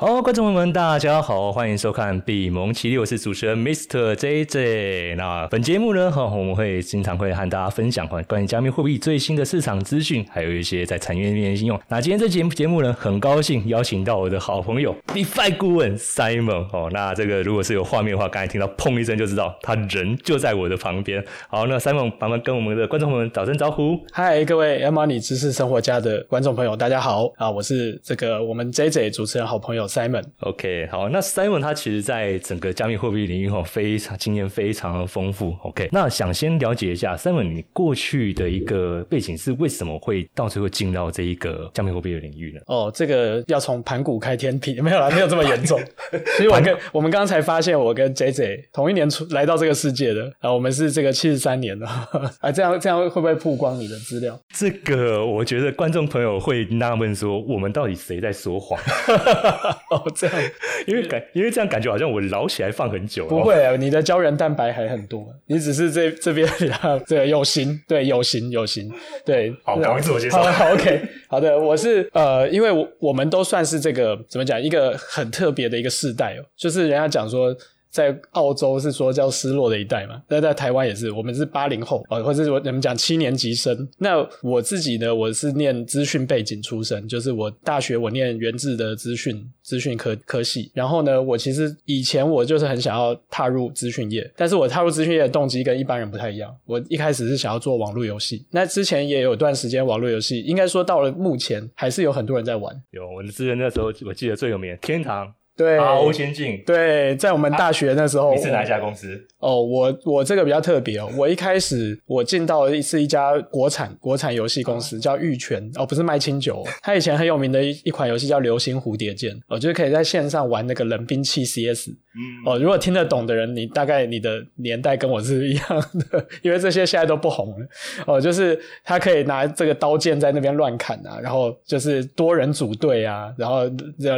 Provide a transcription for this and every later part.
好，观众朋友们，大家好，欢迎收看币蒙奇六，我是主持人 Mr. JJ。那本节目呢，哈，我们会经常会和大家分享关关于加密货币最新的市场资讯，还有一些在产业面应用。那今天这节目节目呢，很高兴邀请到我的好朋友 DeFi 顾问 Simon。哦，那这个如果是有画面的话，刚才听到砰一声就知道他人就在我的旁边。好，那 Simon 麻烦跟我们的观众朋友们打声招呼。嗨，各位 M Money 知识生活家的观众朋友，大家好啊！我是这个我们 JJ 主持人好朋友。Simon，OK，好，那 Simon 他其实在整个加密货币领域哈，非常经验非常的丰富。OK，那想先了解一下 Simon 你过去的一个背景是为什么会到最后进到这一个加密货币的领域呢？哦，这个要从盘古开天辟，没有啦，没有这么严重。其实我跟我们刚刚才发现，我跟 JJ 同一年出来到这个世界的啊，我们是这个七十三年的 啊，这样这样会不会曝光你的资料？这个我觉得观众朋友会纳闷说，我们到底谁在说谎？哦，这样，因为感，因为这样感觉好像我老起来放很久。不会啊，你的胶原蛋白还很多，你只是这这边比较对有型，对有型有型，对。好，赶快自我介绍。好，OK，好的，我是呃，因为我我们都算是这个怎么讲，一个很特别的一个世代哦，就是人家讲说。在澳洲是说叫失落的一代嘛，那在台湾也是，我们是八零后啊，或者是我你们讲七年级生。那我自己呢，我是念资讯背景出身，就是我大学我念原制的资讯资讯科科系。然后呢，我其实以前我就是很想要踏入资讯业，但是我踏入资讯业的动机跟一般人不太一样。我一开始是想要做网络游戏，那之前也有段时间网络游戏，应该说到了目前还是有很多人在玩。有，我之前那时候我记得最有名天堂。对，欧先进。对，在我们大学那时候，你是哪一家公司？哦，我我这个比较特别哦。我一开始我进到是一家国产国产游戏公司，叫玉泉哦，不是卖清酒。哦它以前很有名的一一款游戏叫《流星蝴蝶剑》，哦，就是可以在线上玩那个冷兵器 CS。嗯，哦，如果听得懂的人，你大概你的年代跟我是一样的，因为这些现在都不红了。哦，就是他可以拿这个刀剑在那边乱砍啊，然后就是多人组队啊，然后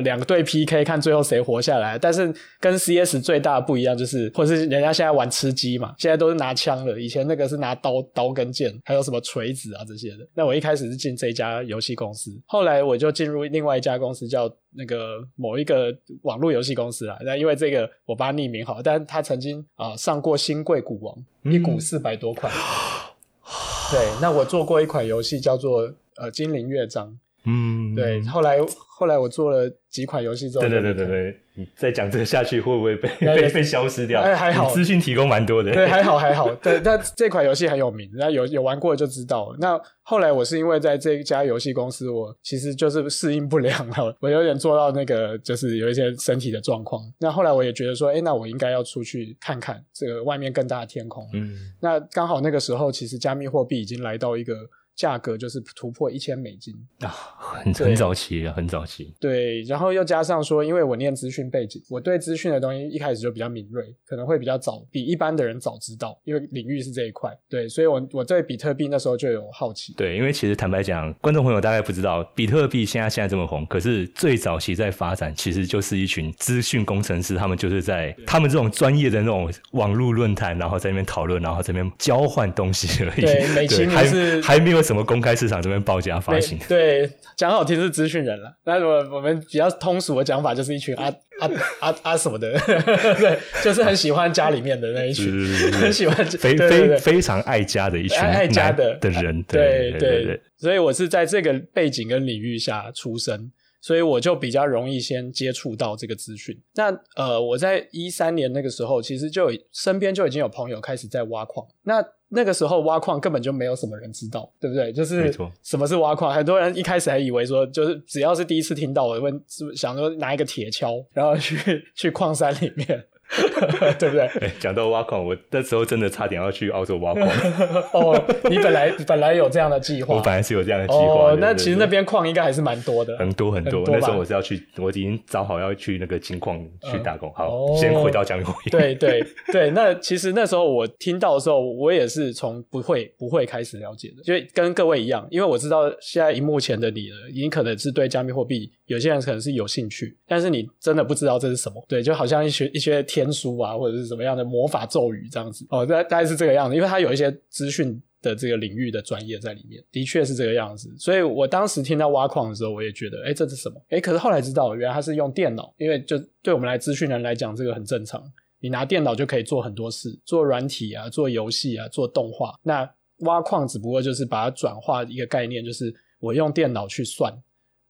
两个队 PK 看最后。谁活下来？但是跟 CS 最大的不一样就是，或是人家现在玩吃鸡嘛，现在都是拿枪了，以前那个是拿刀刀跟剑，还有什么锤子啊这些的。那我一开始是进这家游戏公司，后来我就进入另外一家公司，叫那个某一个网络游戏公司啦。那因为这个我把它匿名好，但是他曾经啊上过新贵股王，一股四百多块。对，那我做过一款游戏叫做呃精灵乐章。嗯，对，后来后来我做了几款游戏之后，对对对对对，你再讲这个下去会不会被被被消失掉？哎，还好，资讯提供蛮多的，对，还好 还好。对，那这款游戏很有名，那有有玩过就知道。那后来我是因为在这家游戏公司，我其实就是适应不良了，我有点做到那个就是有一些身体的状况。那后来我也觉得说，哎，那我应该要出去看看这个外面更大的天空。嗯，那刚好那个时候，其实加密货币已经来到一个。价格就是突破一千美金啊，很很早期啊，很早期。对，然后又加上说，因为我念资讯背景，我对资讯的东西一开始就比较敏锐，可能会比较早，比一般的人早知道，因为领域是这一块。对，所以我我对比特币那时候就有好奇。对，因为其实坦白讲，观众朋友大概不知道，比特币现在现在这么红，可是最早期在发展，其实就是一群资讯工程师，他们就是在他们这种专业的那种网络论坛，然后在那边讨论，然后在那边交换东西而已。对，美其名是还没有。什么公开市场这边报价发行？对，讲好听是资讯人了。那我我们比较通俗的讲法，就是一群阿阿阿阿什么的，对，就是很喜欢家里面的那一群，很喜欢非非非常爱家的一群爱家的的人。对对对，所以我是在这个背景跟领域下出生，所以我就比较容易先接触到这个资讯。那呃，我在一三年那个时候，其实就身边就已经有朋友开始在挖矿。那那个时候挖矿根本就没有什么人知道，对不对？就是什么是挖矿，很多人一开始还以为说，就是只要是第一次听到，我问是想说拿一个铁锹，然后去 去矿山里面。对不对？讲到挖矿，我那时候真的差点要去澳洲挖矿。哦，你本来本来有这样的计划，我本来是有这样的计划。那其实那边矿应该还是蛮多的，很多很多。那时候我是要去，我已经找好要去那个金矿去打工。好，先回到讲。对对对，那其实那时候我听到的时候，我也是从不会不会开始了解的，就跟各位一样，因为我知道现在荧幕前的你呢，已经可能是对加密货币有些人可能是有兴趣，但是你真的不知道这是什么。对，就好像一些一些天书啊，或者是什么样的魔法咒语这样子哦，大大概是这个样子，因为它有一些资讯的这个领域的专业在里面，的确是这个样子。所以我当时听到挖矿的时候，我也觉得，哎，这是什么？哎，可是后来知道，原来它是用电脑，因为就对我们来资讯人来讲，这个很正常。你拿电脑就可以做很多事，做软体啊，做游戏啊，做动画。那挖矿只不过就是把它转化一个概念，就是我用电脑去算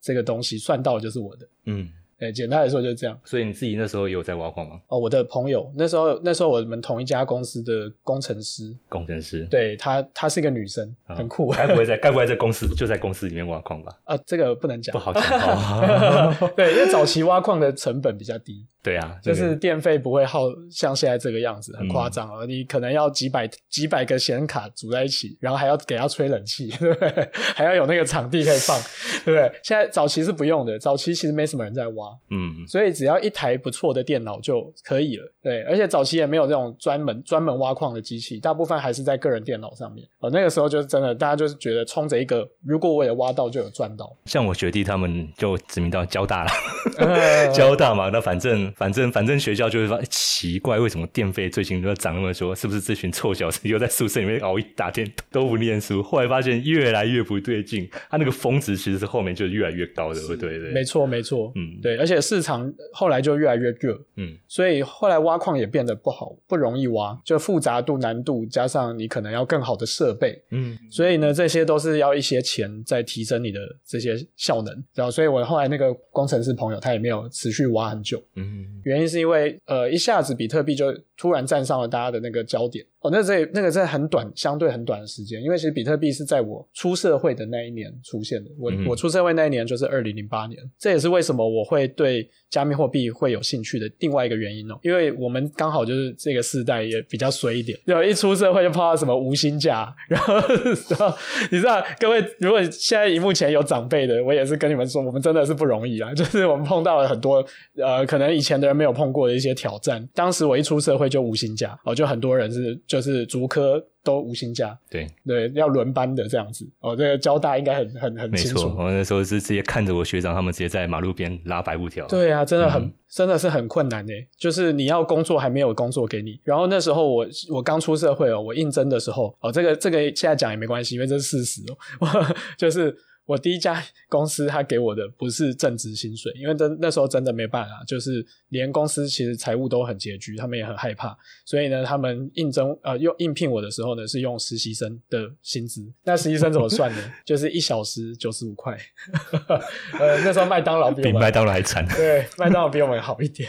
这个东西，算到就是我的。嗯。哎，简单来说就是这样。所以你自己那时候有在挖矿吗？哦，我的朋友那时候，那时候我们同一家公司的工程师，工程师，对她，她是一个女生，很酷。该不会在，该不会在公司就在公司里面挖矿吧？啊，这个不能讲，不好讲。对，因为早期挖矿的成本比较低。对啊，就是电费不会耗像现在这个样子，很夸张啊！你可能要几百几百个显卡组在一起，然后还要给它吹冷气，对不对？还要有那个场地可以放，对不对？现在早期是不用的，早期其实没什么人在挖，嗯，所以只要一台不错的电脑就可以了，对。而且早期也没有这种专门专门挖矿的机器，大部分还是在个人电脑上面。哦，那个时候就是真的，大家就是觉得冲着一个，如果我也挖到就有赚到。像我学弟他们就指名到交大了，交大嘛，那反正。反正反正学校就是说奇怪，为什么电费最近都要涨那么多？是不是这群臭小子又在宿舍里面熬一大天都不念书？后来发现越来越不对劲，他那个峰值其实是后面就越来越高的，对对对？没错没错，嗯，对，而且市场后来就越来越热，嗯，所以后来挖矿也变得不好，不容易挖，就复杂度、难度加上你可能要更好的设备，嗯，所以呢，这些都是要一些钱在提升你的这些效能，然后，所以我后来那个工程师朋友他也没有持续挖很久，嗯。原因是因为，呃，一下子比特币就突然站上了大家的那个焦点。哦，那这那个在很短，相对很短的时间，因为其实比特币是在我出社会的那一年出现的。我我出社会那一年就是二零零八年，这也是为什么我会对加密货币会有兴趣的另外一个原因哦。因为我们刚好就是这个世代也比较衰一点，就一出社会就碰到什么无薪假，然后然后你知道，各位如果现在荧幕前有长辈的，我也是跟你们说，我们真的是不容易啊，就是我们碰到了很多呃，可能以前的人没有碰过的一些挑战。当时我一出社会就无薪假，哦，就很多人是。就是足科都无薪假，对对，要轮班的这样子哦。这个交大应该很很很清楚。我那时候是直接看着我学长他们直接在马路边拉白布条。对啊，真的很真的是很困难诶。就是你要工作还没有工作给你，然后那时候我我刚出社会哦，我应征的时候哦，这个这个现在讲也没关系，因为这是事实哦，就是。我第一家 公司，他给我的不是正职薪水，因为真那时候真的没办法，就是连公司其实财务都很拮据，他们也很害怕，所以呢，他们应征呃用应聘我的时候呢，是用实习生的薪资。那实习生怎么算呢？就是一小时九十五块。呃，那时候麦当劳比麦当劳还惨。对，麦当劳比我们好一点。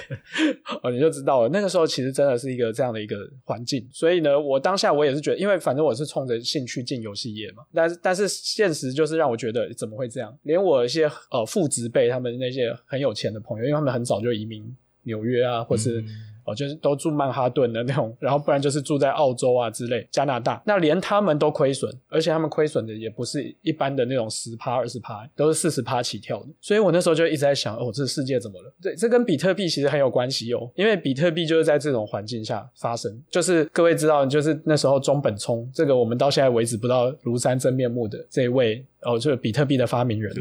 哦，你就知道了。那个时候其实真的是一个这样的一个环境，所以呢，我当下我也是觉得，因为反正我是冲着兴趣进游戏业嘛，但是但是现实就是让我觉得。怎么会这样？连我一些呃父职辈，他们那些很有钱的朋友，因为他们很早就移民纽约啊，或是就是都住曼哈顿的那种，然后不然就是住在澳洲啊之类，加拿大。那连他们都亏损，而且他们亏损的也不是一般的那种十趴二十趴，都是四十趴起跳的。所以我那时候就一直在想，哦，这世界怎么了？对，这跟比特币其实很有关系哦，因为比特币就是在这种环境下发生。就是各位知道，就是那时候中本聪，这个我们到现在为止不知道庐山真面目的这一位。哦，就是比特币的发明人，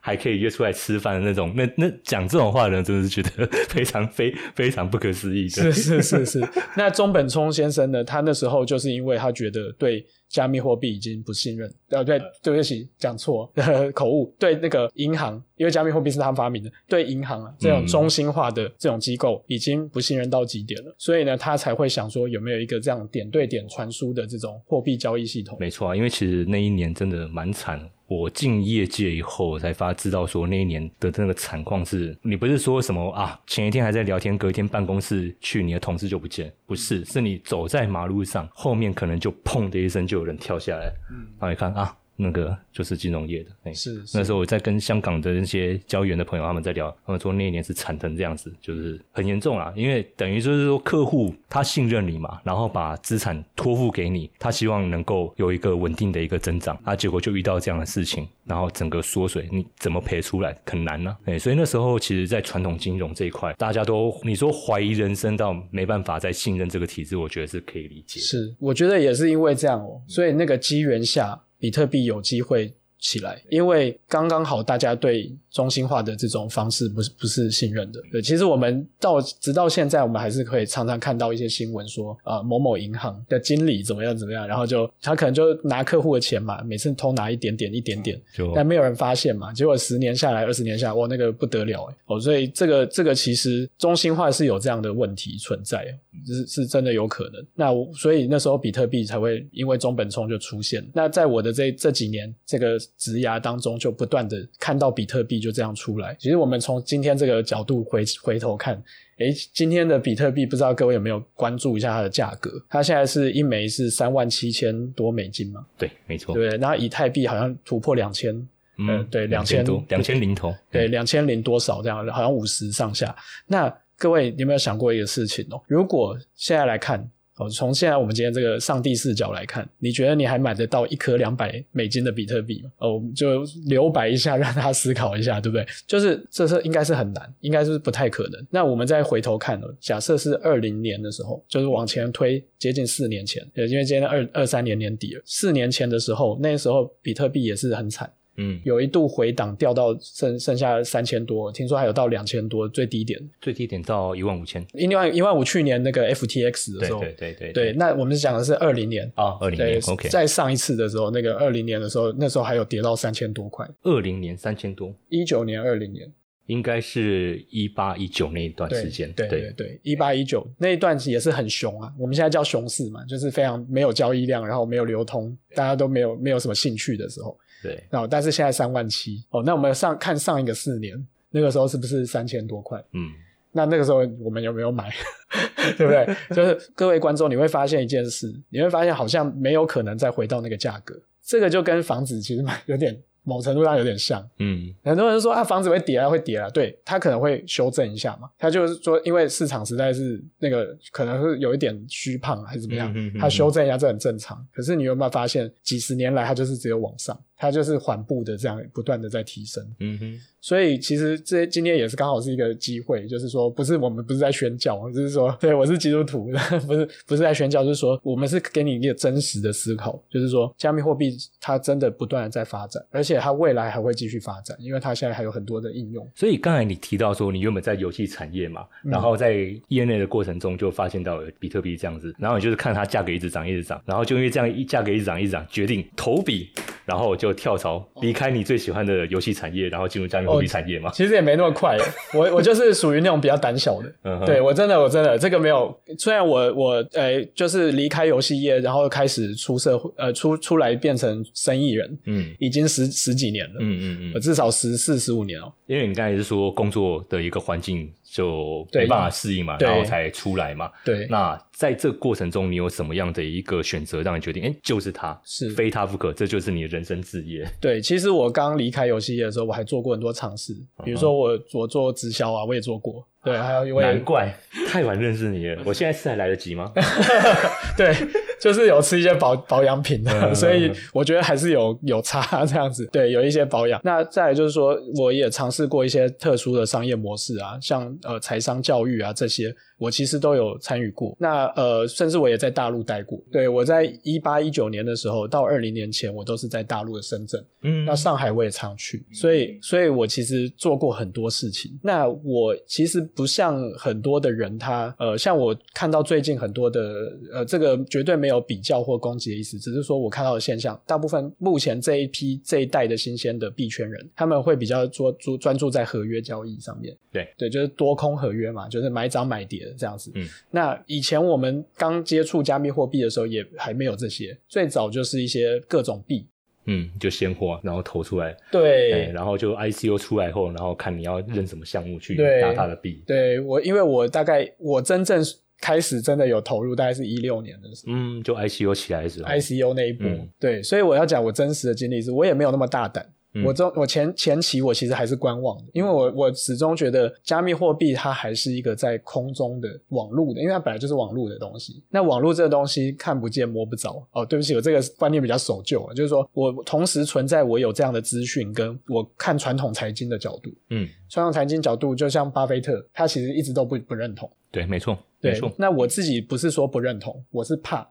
还可以约出来吃饭的那种，那那讲这种话的人，真的是觉得 非常非非常不可思议。是是是是，那中本聪先生呢？他那时候就是因为他觉得对。加密货币已经不信任，呃，对，对不起，讲错，口误。对那个银行，因为加密货币是他们发明的，对银行啊这种中心化的这种机构已经不信任到极点了，所以呢，他才会想说有没有一个这样点对点传输的这种货币交易系统。没错啊，因为其实那一年真的蛮惨。我进业界以后才发知道说那一年的那个惨况是，你不是说什么啊？前一天还在聊天，隔一天办公室去，你的同事就不见，不是，是你走在马路上，后面可能就砰的一声就有人跳下来，嗯，然后一看啊。那个就是金融业的，哎，是那时候我在跟香港的那些交易员的朋友他们在聊，他们说那一年是惨成这样子，就是很严重啦，因为等于就是说客户他信任你嘛，然后把资产托付给你，他希望能够有一个稳定的一个增长，啊，结果就遇到这样的事情，然后整个缩水，你怎么赔出来很难呢？哎，所以那时候其实，在传统金融这一块，大家都你说怀疑人生到没办法再信任这个体制，我觉得是可以理解。是，我觉得也是因为这样哦，所以那个机缘下。比特币有机会起来，因为刚刚好大家对中心化的这种方式不是不是信任的。对，其实我们到直到现在，我们还是可以常常看到一些新闻说，啊某某银行的经理怎么样怎么样，然后就他可能就拿客户的钱嘛，每次偷拿一点点一点点，但没有人发现嘛，结果十年下来、二十年下来，哇，那个不得了哎！哦，所以这个这个其实中心化是有这样的问题存在，是是真的有可能。那我所以那时候比特币才会因为中本聪就出现。那在我的这这几年这个职涯当中，就不断的看到比特币就这样出来。其实我们从今天这个角度回回头看。诶，今天的比特币不知道各位有没有关注一下它的价格？它现在是一枚是三万七千多美金嘛？对，没错。对，然后以太币好像突破两千，嗯，对，两千多，两千零头，对，两千零多少这样，好像五十上下。那各位有没有想过一个事情哦？如果现在来看。哦，从现在我们今天这个上帝视角来看，你觉得你还买得到一颗两百美金的比特币吗？哦，就留白一下，让他思考一下，对不对？就是这是应该是很难，应该是不太可能。那我们再回头看哦，假设是二零年的时候，就是往前推接近四年前，因为今天二二三年年底了，四年前的时候，那时候比特币也是很惨。嗯，有一度回档掉到剩剩下三千多，听说还有到两千多，最低点，最低点到一万五千，一万一万五。去年那个 FTX 的时候，对对对对，那我们讲的是二零年。啊，二零年 OK，在上一次的时候，那个二零年的时候，那时候还有跌到三千多块，二零年三千多，一九年、二零年，应该是一八一九那一段时间，对对对，一八一九那一段也是很熊啊，我们现在叫熊市嘛，就是非常没有交易量，然后没有流通，大家都没有没有什么兴趣的时候。对，然后但是现在三万七哦，那我们上看上一个四年，那个时候是不是三千多块？嗯，那那个时候我们有没有买？对不对？就是各位观众，你会发现一件事，你会发现好像没有可能再回到那个价格。这个就跟房子其实蛮有点某程度上有点像。嗯，很多人说啊，房子会跌啊，会跌啊，对，它可能会修正一下嘛。他就是说，因为市场实在是那个可能是有一点虚胖还是怎么样，它修正一下这很正常。可是你有没有发现，几十年来它就是只有往上？它就是缓步的这样不断的在提升，嗯哼，所以其实这今天也是刚好是一个机会，就是说不是我们不是在宣教，就是说对我是基督徒，不是不是在宣教，就是说我们是给你一个真实的思考，就是说加密货币它真的不断的在发展，而且它未来还会继续发展，因为它现在还有很多的应用。所以刚才你提到说你原本在游戏产业嘛，然后在业内的过程中就发现到了比特币这样子，然后你就是看它价格一直涨一直涨，然后就因为这样一价格一直涨一直涨，决定投币，然后就。跳槽离开你最喜欢的游戏产业，然后进入加密货币产业嘛？其实也没那么快，我我就是属于那种比较胆小的。对我真的我真的这个没有。虽然我我呃就是离开游戏业，然后开始出社会呃出出来变成生意人，嗯，已经十十几年了，嗯嗯嗯，至少十四十五年了。因为你刚才是说工作的一个环境。就没办法适应嘛，然后才出来嘛。对，那在这过程中，你有什么样的一个选择，让你决定，哎，就是他，是非他不可，这就是你的人生置业。对，其实我刚离开游戏业的时候，我还做过很多尝试，比如说我我做直销啊，我也做过。对，还有一位难怪太晚认识你了。我现在吃还来得及吗？对，就是有吃一些保保养品的，所以我觉得还是有有差这样子。对，有一些保养。那再来就是说，我也尝试过一些特殊的商业模式啊，像呃财商教育啊这些。我其实都有参与过，那呃，甚至我也在大陆待过。对我在一八一九年的时候到二零年前，我都是在大陆的深圳。嗯，那上海我也常去，所以，所以我其实做过很多事情。那我其实不像很多的人，他呃，像我看到最近很多的呃，这个绝对没有比较或攻击的意思，只是说我看到的现象，大部分目前这一批这一代的新鲜的币圈人，他们会比较专注专注在合约交易上面。对对，就是多空合约嘛，就是买涨买跌。这样子，嗯，那以前我们刚接触加密货币的时候，也还没有这些，最早就是一些各种币，嗯，就现货，然后投出来，对，然后就 ICO 出来后，然后看你要认什么项目去拿它的币。对我，因为我大概我真正开始真的有投入，大概是一六年的时候，嗯，就 ICO 起来的时候，ICO 那一波，对，所以我要讲我真实的经历是，我也没有那么大胆。我中我前前期我其实还是观望的，因为我我始终觉得加密货币它还是一个在空中的网络的，因为它本来就是网络的东西。那网络这个东西看不见摸不着哦，对不起，我这个观念比较守旧啊，就是说我同时存在我有这样的资讯，跟我看传统财经的角度，嗯，传统财经角度就像巴菲特，他其实一直都不不认同。对，没错。对，那我自己不是说不认同，我是怕，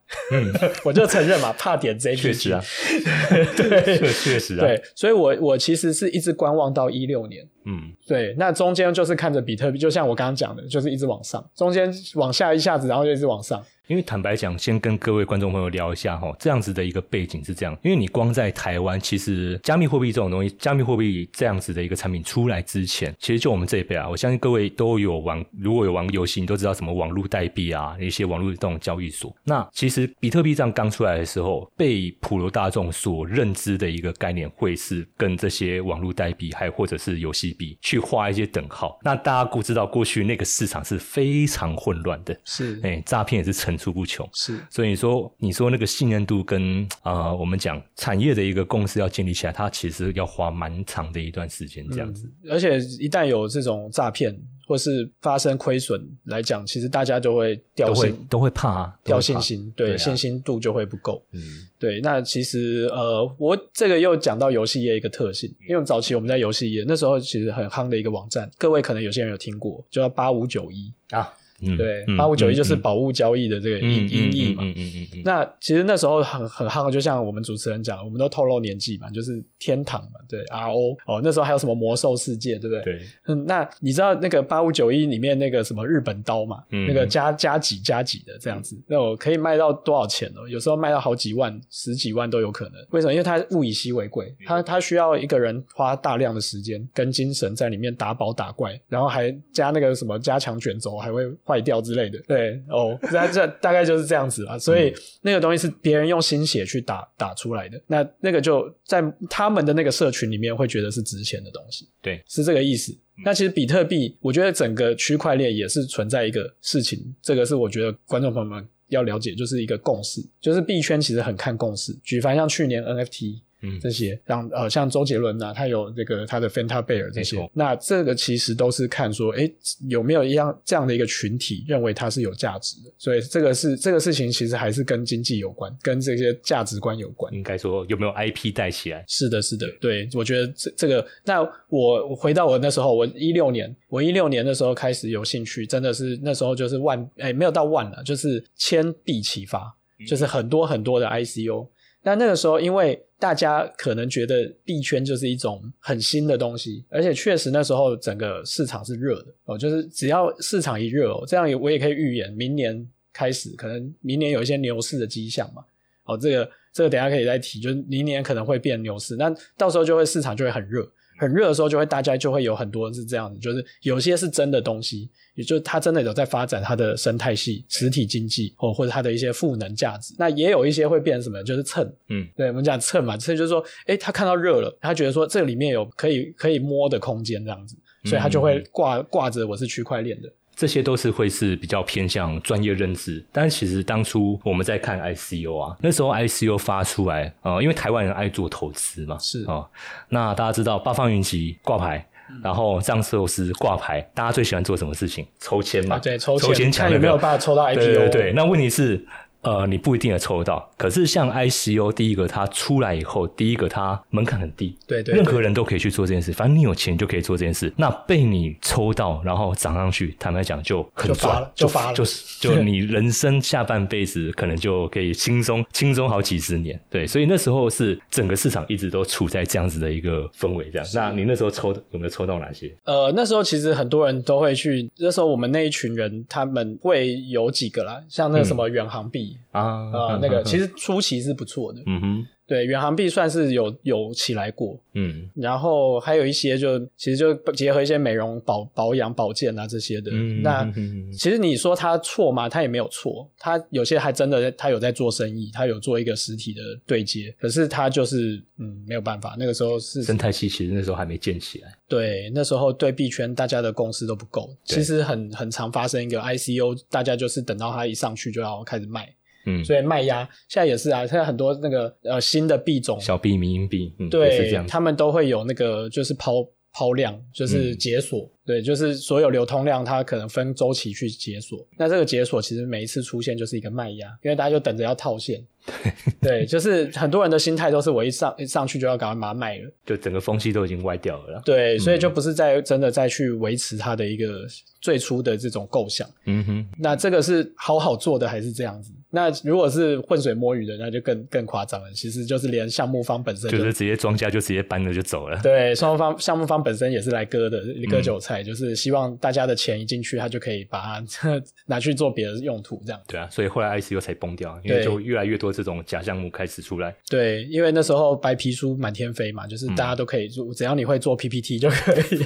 我就承认嘛，怕点 JPG，确实啊，对确确实啊，对，所以我我其实是一直观望到一六年。嗯，对，那中间就是看着比特币，就像我刚刚讲的，就是一直往上，中间往下一下子，然后就一直往上。因为坦白讲，先跟各位观众朋友聊一下哈，这样子的一个背景是这样，因为你光在台湾，其实加密货币这种东西，加密货币这样子的一个产品出来之前，其实就我们这一辈啊，我相信各位都有玩，如果有玩游戏，你都知道什么网络代币啊，一些网络这种交易所。那其实比特币这样刚出来的时候，被普罗大众所认知的一个概念，会是跟这些网络代币，还有或者是游戏币去画一些等号。那大家都知道，过去那个市场是非常混乱的，是哎，诈骗也是层出不穷。是，所以说，你说那个信任度跟 呃，我们讲产业的一个共识要建立起来，它其实要花蛮长的一段时间，这样子。而且一旦有这种诈骗或是发生亏损来讲，其实大家就会掉都会信都会怕、啊，掉。信心，对对啊信心度就会不够。嗯，对，那其实呃，我这个又讲到游戏业一个特性，因为早期我们在游戏业那时候其实很夯的一个网站，各位可能有些人有听过，就叫八五九一。啊，嗯，对，嗯八五九一就是嗯宝物交易的这个音嗯音译嘛。嗯嗯嗯嗯嗯，那其实那时候很很夯，就像我们主持人讲，我们都透露年纪嘛，就是天堂嘛，对，RO 哦，那时候还有什么魔兽世界，对不对？对，嗯，那你知道那个八五九一里面那个什么日本刀嘛？嗯那个加加几加几的这样子，那我可以卖到多少钱哦？有时候卖到好几万、十几万都有可能。为什么？因为它物以稀为贵，它它需要一个人花大量的时间跟精神在里面打宝打怪，然后还加那个什么加强卷轴，还会坏掉之类的。对哦，那这大概就是这样子啦。所以那个东西是别人用心血去打打出来的，那那个就在他们的那个社群里面会觉得是值钱的东西。对，是这个意思。那其实比特币，我觉得整个区块链也是存在一个事情，这个是我觉得观众朋友们要了解，就是一个共识，就是币圈其实很看共识。举凡像去年 NFT。嗯这些像呃像周杰伦呐、他有这个他的 Fanta Bear 这些，那这个其实都是看说，哎，有没有一样这样的一个群体认为它是有价值的，所以这个是这个事情其实还是跟经济有关，跟这些价值观有关。应该说有没有 IP 带起来？是的，是的，对，我觉得这这个，那我我回到我那时候，我一六年，我一六年的时候开始有兴趣，真的是那时候就是万，哎，没有到万了，就是千币齐发，就是很多很多的 ICO。那那个时候，因为大家可能觉得币圈就是一种很新的东西，而且确实那时候整个市场是热的哦，就是只要市场一热哦，这样也我也可以预言，明年开始可能明年有一些牛市的迹象嘛。哦，这个这个等下可以再提，就是明年可能会变牛市，那到时候就会市场就会很热，很热的时候就会大家就会有很多是这样子，就是有些是真的东西，也就是它真的有在发展它的生态系、实体经济或，或者它的一些赋能价值。那也有一些会变成什么，就是蹭，嗯，对我们讲蹭嘛，蹭就是说，诶，他看到热了，他觉得说这里面有可以可以摸的空间这样子，所以他就会挂挂着我是区块链的。这些都是会是比较偏向专业认知，但是其实当初我们在看 ICO 啊，那时候 ICO 发出来，呃，因为台湾人爱做投资嘛，是。啊、那大家知道八方云集挂牌，然后藏寿司挂牌，大家最喜欢做什么事情？抽签嘛，啊，对，抽抽签看有没有办法抽到 IPO。对对对，那问题是，呃，你不一定能抽到。可是像 ICO，第一个它出来以后，第一个它门槛很低，对对对任何人都可以去做这件事。反正你有钱就可以做这件事。那被你抽到，然后涨上去，坦白讲就很就发赚了就发了就是 就你人生下半辈子可能就可以轻松轻松好几十年。对，所以那时候是整个市场一直都处在这样子的一个氛围，这样。那你那时候抽的有没有抽到哪些？呃，那时候其实很多人都会去，那时候我们那一群人他们会有几个啦，像那个什么远航币啊呃，那个其实初期是不错的，嗯哼，对，远航币算是有有起来过，嗯。然后还有一些就其实就结合一些美容保保养保健啊这些的，嗯那其实你说他错吗？他也没有错，他有些还真的他有在做生意，他有做一个实体的对接，可是他就是嗯没有办法，那个时候是生态系其实那时候还没建起来。对，那时候对币圈大家的共识都不够，其实很很常发生一个 ICO，大家就是等到它一上去就要开始卖，嗯，所以卖压现在也是啊，现在很多那个呃新的币种，小币、民营币，嗯，对是这对样。他们都会有那个就是抛抛量，就是解锁。对，就是所有流通量，它可能分周期去解锁。那这个解锁其实每一次出现就是一个卖压，因为大家就等着要套现。对，就是很多人的心态都是我一上一上去就要赶快把它卖了，就整个风气都已经歪掉了。对，所以就不是在真的再去维持它的一个最初的这种构想。嗯哼，那这个是好好做的还是这样子？那如果是浑水摸鱼的，那就更更夸张了。其实就是连项目方本身就是直接庄家就直接搬了就走了。对，双方项目方本身也是来割的，割韭菜，就是希望大家的钱一进去，他就可以把它 拿去做别的用途，这样。对啊，所以后来 ICU 才崩掉，因为就越来越多这种假项目开始出来。对，因为那时候白皮书满天飞嘛，就是大家都可以做，只要你会做 PPT 就可以。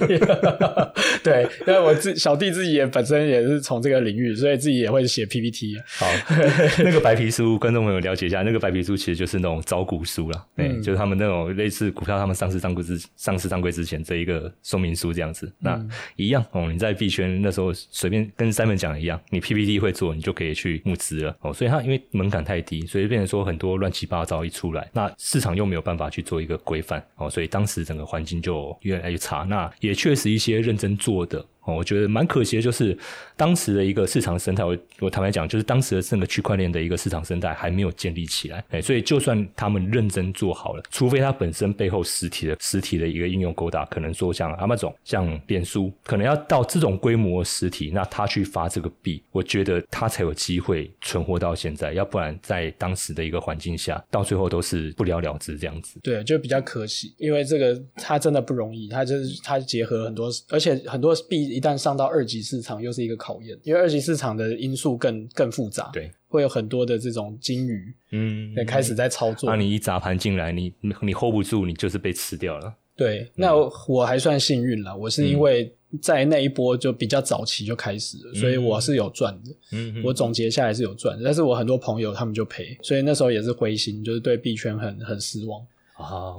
对，因为我自小弟自己也本身也是从这个领域，所以自己也会写 PPT。好。那个白皮书，观众朋友了解一下，那个白皮书其实就是那种招股书了，对，就是他们那种类似股票他们上市上柜之上市上柜之前这一个说明书这样子。那一样哦，你在币圈那时候随便跟 Simon 讲一样，你 PPT 会做，你就可以去募资了哦。所以它因为门槛太低，所以变成说很多乱七八糟一出来，那市场又没有办法去做一个规范哦，所以当时整个环境就越来越差。那也确实一些认真做的。哦，我觉得蛮可惜的，就是当时的一个市场生态，我我坦白讲，就是当时的整个区块链的一个市场生态还没有建立起来，哎，所以就算他们认真做好了，除非它本身背后实体的实体的一个应用勾搭，可能说像阿玛总、像脸书，可能要到这种规模实体，那他去发这个币，我觉得他才有机会存活到现在，要不然在当时的一个环境下，到最后都是不了了之这样子。对，就比较可惜，因为这个它真的不容易，它就是它结合很多，而且很多币。一旦上到二级市场，又是一个考验，因为二级市场的因素更更复杂，对，会有很多的这种金鱼，嗯，开始在操作。那你一砸盘进来，你你 hold 不住，你就是被吃掉了。对，那我还算幸运了，我是因为在那一波就比较早期就开始了，所以我是有赚的。嗯，我总结下来是有赚，但是我很多朋友他们就赔，所以那时候也是灰心，就是对币圈很很失望。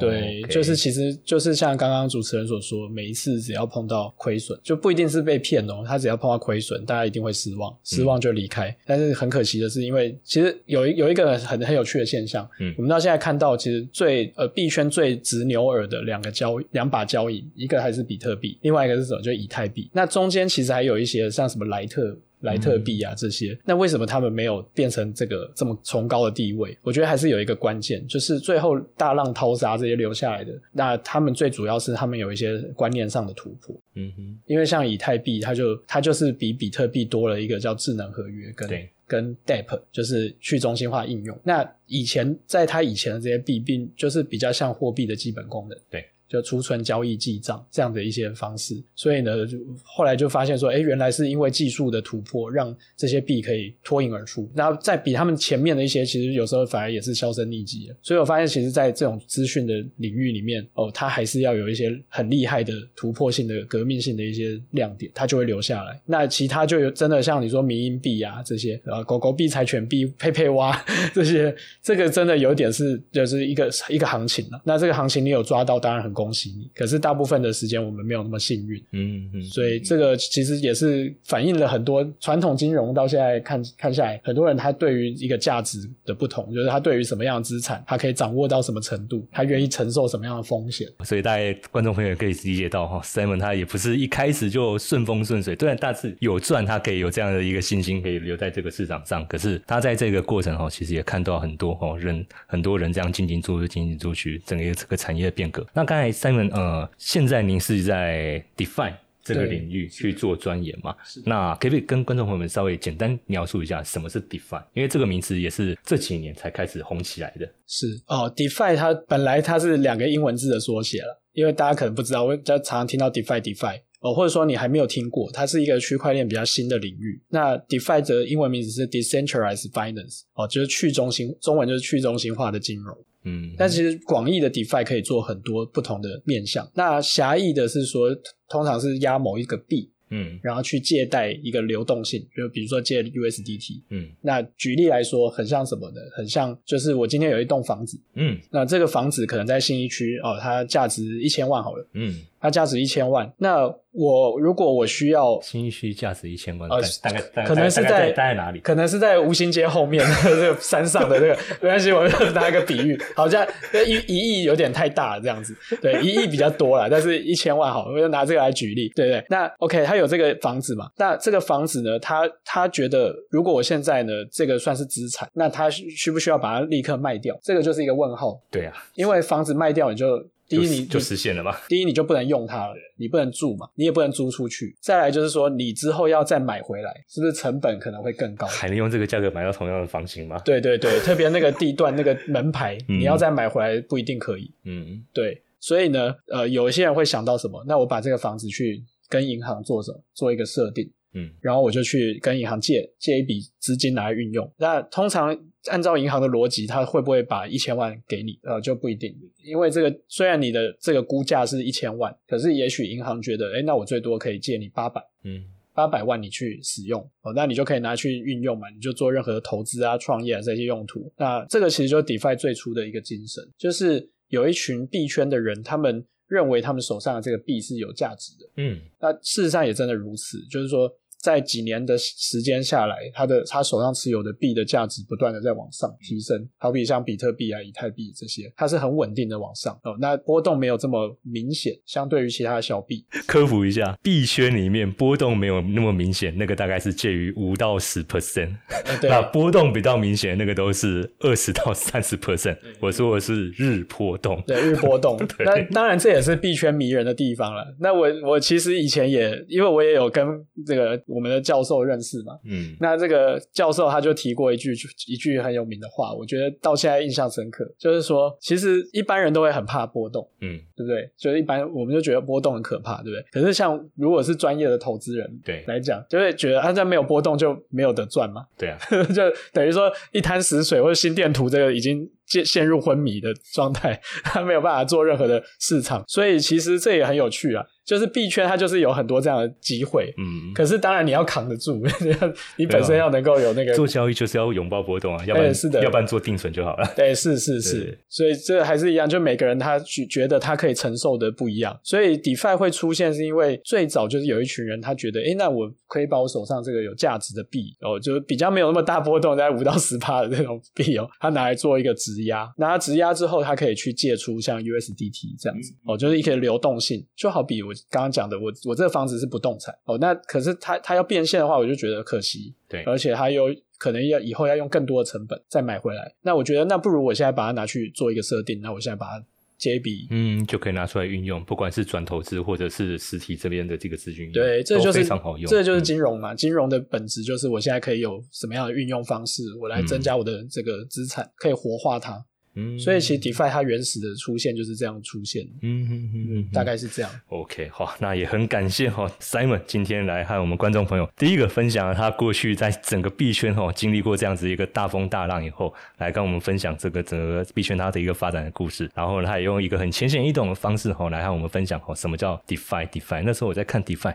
对，就是其实就是像刚刚主持人所说，每一次只要碰到亏损，就不一定是被骗哦。他只要碰到亏损，大家一定会失望，失望就离开。但是很可惜的是，因为其实有一有一个很很有趣的现象，嗯，我们到现在看到，其实最呃币圈最直牛耳的两个交两把交易，一个还是比特币，另外一个是什么？就以太币。那中间其实还有一些像什么莱特。莱特币啊，这些，那为什么他们没有变成这个这么崇高的地位？我觉得还是有一个关键，就是最后大浪淘沙这些留下来的，那他们最主要是他们有一些观念上的突破。嗯哼，因为像以太币，它就它就是比比特币多了一个叫智能合约，跟跟 DApp 就是去中心化应用。那以前在它以前的这些币，并就是比较像货币的基本功能。对。就储存、交易、记账这样的一些方式，所以呢，就后来就发现说，哎，原来是因为技术的突破，让这些币可以脱颖而出。然后在比他们前面的一些，其实有时候反而也是销声匿迹了。所以我发现，其实，在这种资讯的领域里面，哦，它还是要有一些很厉害的突破性的、革命性的一些亮点，它就会留下来。那其他就有真的像你说民营币啊这些，啊，狗狗币、柴犬币、佩佩蛙 这些，这个真的有点是就是一个一个行情了。那这个行情你有抓到，当然很。恭喜你！可是大部分的时间我们没有那么幸运，嗯嗯，所以这个其实也是反映了很多传统金融到现在看看下来，很多人他对于一个价值的不同，就是他对于什么样的资产，他可以掌握到什么程度，他愿意承受什么样的风险。所以大家观众朋友可以理解到哈，Simon 他也不是一开始就顺风顺水，虽然大致有赚，他可以有这样的一个信心，可以留在这个市场上。可是他在这个过程哈，其实也看到很多哦人，很多人这样进进出出，进进出去，整个这个产业的变革。那刚才。Simon，呃，现在您是在 Defi 这个领域去做钻研嘛？那可不可以跟观众朋友们稍微简单描述一下什么是 Defi？因为这个名词也是这几年才开始红起来的。是哦，Defi 它本来它是两个英文字的缩写了，因为大家可能不知道，我常常听到 Defi，Defi 哦，或者说你还没有听过，它是一个区块链比较新的领域。那 Defi 的英文名字是 Decentralized Finance，哦，就是去中心，中文就是去中心化的金融。嗯，但其实广义的 DeFi 可以做很多不同的面向。那狭义的是说，通常是压某一个币，嗯，然后去借贷一个流动性，就比如说借 USDT，嗯。那举例来说，很像什么呢？很像就是我今天有一栋房子，嗯，那这个房子可能在信义区哦，它价值一千万好了，嗯，它价值一千万，那我如果我需要，新需价值一千万，呃大概大概可能是在在哪里？可能是在吴兴街后面这个山上的这个，没关系，我就拿一个比喻，好像一一亿有点太大了这样子，对，一亿比较多了，但是一千万好，我就拿这个来举例，对不对？那 OK，他有这个房子嘛？那这个房子呢，他他觉得如果我现在呢，这个算是资产，那他需需不需要把它立刻卖掉？这个就是一个问号，对啊，因为房子卖掉你就。第一，你就就实现了嘛。第一，你就不能用它了，你不能住嘛，你也不能租出去。再来就是说，你之后要再买回来，是不是成本可能会更高？还能用这个价格买到同样的房型吗？对对对，特别那个地段那个门牌，嗯你要再买回来不一定可以。嗯，对，所以呢，呃，有一些人会想到什么？那我把这个房子去跟银行做什么？做一个设定，嗯，然后我就去跟银行借借一笔资金拿来运用。那通常按照银行的逻辑，他会不会把一千万给你？呃，就不一定，因为这个虽然你的这个估价是一千万，可是也许银行觉得，哎，那我最多可以借你八百。嗯，八百万你去使用哦，那你就可以拿去运用嘛，你就做任何的投资啊、创业啊这些用途。那这个其实就是 DeFi 最初的一个精神，就是有一群币圈的人，他们认为他们手上的这个币是有价值的。嗯，那事实上也真的如此，就是说，在几年的时间下来，他的他手上持有的币的价值不断的在往上提升，好比像比特币啊、以太币这些，它是很稳定的往上哦，那波动没有这么明显，相对于其他的小币。科普一下，币圈里面波动没有那么明显，那个大概是介于五到十 percent，呃 那波动比较明显，那个都是二十到三十 percent。我说的是日波动。对日波动，对那当然这也是币圈迷人的地方了。那我我其实以前也，因为我也有跟这个我们的教授认识嘛，嗯，那这个教授他就提过一句一句很有名的话，我觉得到现在印象深刻，就是说，其实一般人都会很怕波动，嗯，对不对？就是一般我们就觉得波动很可怕，对不对？可是像如果是专业的投资人对。来讲，就会觉得他在没有波动就没有得赚嘛，对啊，就等于说一滩死水，或者心电图这个已经陷陷入昏迷的状态，他没有办法做任何的市场，所以其实这也很有趣啊。就是币圈它就是有很多这样的机会，嗯，可是当然你要扛得住，你本身要能够有那个做交易就是要拥抱波动啊，要不然、哎是的要不然做定存就好了。对，是是是，所以这还是一样，就每个人他觉觉得他可以承受的不一样，所以 DeFi 会出现是因为最早就是有一群人他觉得，哎，那我可以把我手上这个有价值的币哦，就是比较没有那么大波动，在五到十趴的这种币哦，他拿来做一个质押，拿它质押之后，它可以去借出像 USDT 这样子哦，就是一个流动性，就好比我刚刚讲的，我我这个房子是不动产哦，那可是它它要变现的话，我就觉得可惜，对，而且它又可能要以后要用更多的成本再买回来。那我觉得那不如我现在把它拿去做一个设定，那我现在把它借一笔。嗯，就可以拿出来运用，不管是转投资或者是实体这边的这个资金，对，这就是非常好用，这就是嗯金融嘛。金融的本质就是我现在可以有什么样的运用方式，我来增加我的这个资产，可以活化它。嗯，所以其实 DeFi 它原始的出现就是这样出现，嗯嗯嗯嗯，大概是这样。OK，好，那也很感谢哈 Simon 今天来和我们观众朋友第一个分享了他过去在整个币圈哈经历过这样子一个大风大浪以后，来跟我们分享这个整个币圈它的一个发展的故事。然后，他也用一个很浅显易懂的方式哈来和我们分享哈什么叫 DeFi DeFi。那时候我在看 DeFi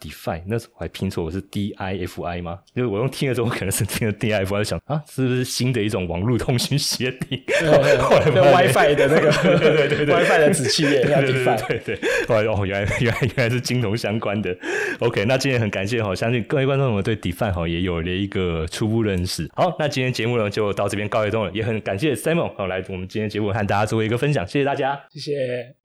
DeFi，那时候我还拼错我是 D I F I 吗？就是我用听了之后可能是听了 D I F I，就想啊是不是新的一种网络通讯协定？WiFi 的那个对对对对 WiFi 的子企业叫对对。对对对，哦哦，原来原来原来是金融相关的。OK，那今天很感谢哈，相信各位观众们对 DeFi 哈也有了一个初步认识。好，那今天节目呢就到这边告一段落，也很感谢 Simon 好来我们今天节目和大家做一个分享，谢谢大家。谢谢。